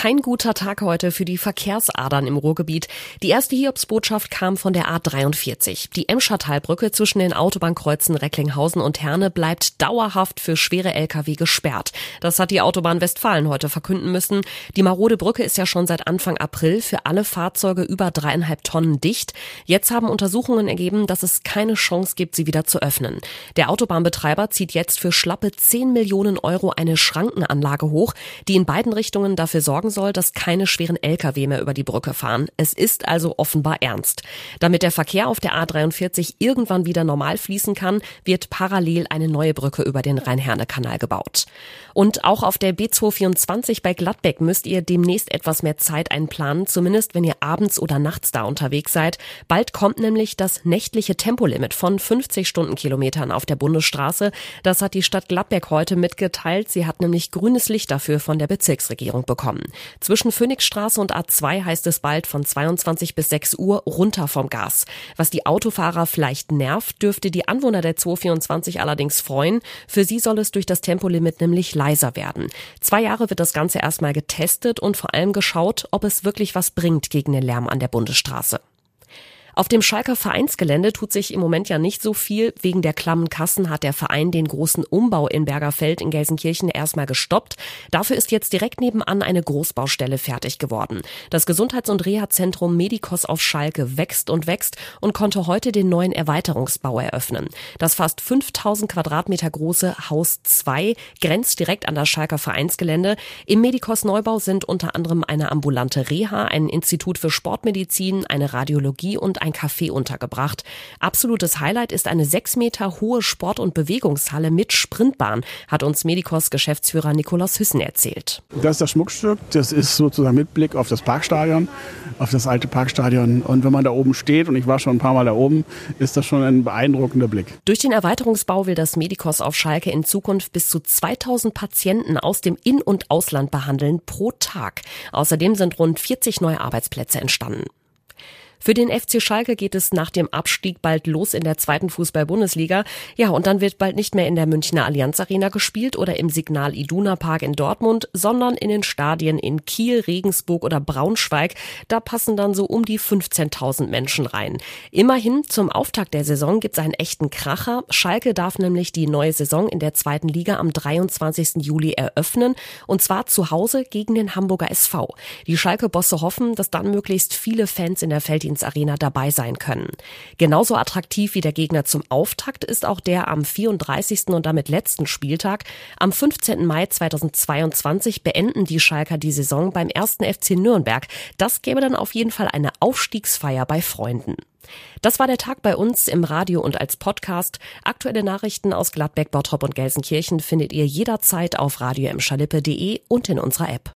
kein guter Tag heute für die Verkehrsadern im Ruhrgebiet. Die erste Hiobsbotschaft kam von der A43. Die Emschertalbrücke zwischen den Autobahnkreuzen Recklinghausen und Herne bleibt dauerhaft für schwere Lkw gesperrt. Das hat die Autobahn Westfalen heute verkünden müssen. Die marode Brücke ist ja schon seit Anfang April für alle Fahrzeuge über dreieinhalb Tonnen dicht. Jetzt haben Untersuchungen ergeben, dass es keine Chance gibt, sie wieder zu öffnen. Der Autobahnbetreiber zieht jetzt für schlappe 10 Millionen Euro eine Schrankenanlage hoch, die in beiden Richtungen dafür sorgen sorgen soll, dass keine schweren Lkw mehr über die Brücke fahren. Es ist also offenbar ernst. Damit der Verkehr auf der A43 irgendwann wieder normal fließen kann, wird parallel eine neue Brücke über den Rhein-Herne-Kanal gebaut. Und auch auf der B224 bei Gladbeck müsst ihr demnächst etwas mehr Zeit einplanen, zumindest wenn ihr abends oder nachts da unterwegs seid. Bald kommt nämlich das nächtliche Tempolimit von 50 Stundenkilometern auf der Bundesstraße. Das hat die Stadt Gladbeck heute mitgeteilt. Sie hat nämlich grünes Licht dafür von der Bezirksregierung bekommen. Zwischen Phoenixstraße und A2 heißt es bald von 22 bis 6 Uhr runter vom Gas. Was die Autofahrer vielleicht nervt, dürfte die Anwohner der 224 allerdings freuen. Für sie soll es durch das Tempolimit nämlich leiser werden. Zwei Jahre wird das Ganze erstmal getestet und vor allem geschaut, ob es wirklich was bringt gegen den Lärm an der Bundesstraße. Auf dem Schalker Vereinsgelände tut sich im Moment ja nicht so viel. Wegen der klammen Kassen hat der Verein den großen Umbau in Bergerfeld in Gelsenkirchen erstmal gestoppt. Dafür ist jetzt direkt nebenan eine Großbaustelle fertig geworden. Das Gesundheits- und Reha-Zentrum Medikos auf Schalke wächst und wächst und konnte heute den neuen Erweiterungsbau eröffnen. Das fast 5000 Quadratmeter große Haus 2 grenzt direkt an das Schalker Vereinsgelände. Im Medikos Neubau sind unter anderem eine ambulante Reha, ein Institut für Sportmedizin, eine Radiologie und ein Café untergebracht. Absolutes Highlight ist eine sechs Meter hohe Sport- und Bewegungshalle mit Sprintbahn, hat uns Medikos Geschäftsführer Nikolaus Hüssen erzählt. Das ist das Schmuckstück. Das ist sozusagen mit Blick auf das Parkstadion, auf das alte Parkstadion. Und wenn man da oben steht, und ich war schon ein paar Mal da oben, ist das schon ein beeindruckender Blick. Durch den Erweiterungsbau will das Medikos auf Schalke in Zukunft bis zu 2000 Patienten aus dem In- und Ausland behandeln pro Tag. Außerdem sind rund 40 neue Arbeitsplätze entstanden. Für den FC Schalke geht es nach dem Abstieg bald los in der zweiten Fußball-Bundesliga. Ja, und dann wird bald nicht mehr in der Münchner Allianz Arena gespielt oder im Signal Iduna Park in Dortmund, sondern in den Stadien in Kiel, Regensburg oder Braunschweig. Da passen dann so um die 15.000 Menschen rein. Immerhin zum Auftakt der Saison gibt's einen echten Kracher. Schalke darf nämlich die neue Saison in der zweiten Liga am 23. Juli eröffnen und zwar zu Hause gegen den Hamburger SV. Die Schalke-Bosse hoffen, dass dann möglichst viele Fans in der Arena dabei sein können. Genauso attraktiv wie der Gegner zum Auftakt ist auch der am 34. und damit letzten Spieltag. Am 15. Mai 2022 beenden die Schalker die Saison beim ersten FC Nürnberg. Das gäbe dann auf jeden Fall eine Aufstiegsfeier bei Freunden. Das war der Tag bei uns im Radio und als Podcast. Aktuelle Nachrichten aus Gladbeck, Bottrop und Gelsenkirchen findet ihr jederzeit auf radio und in unserer App.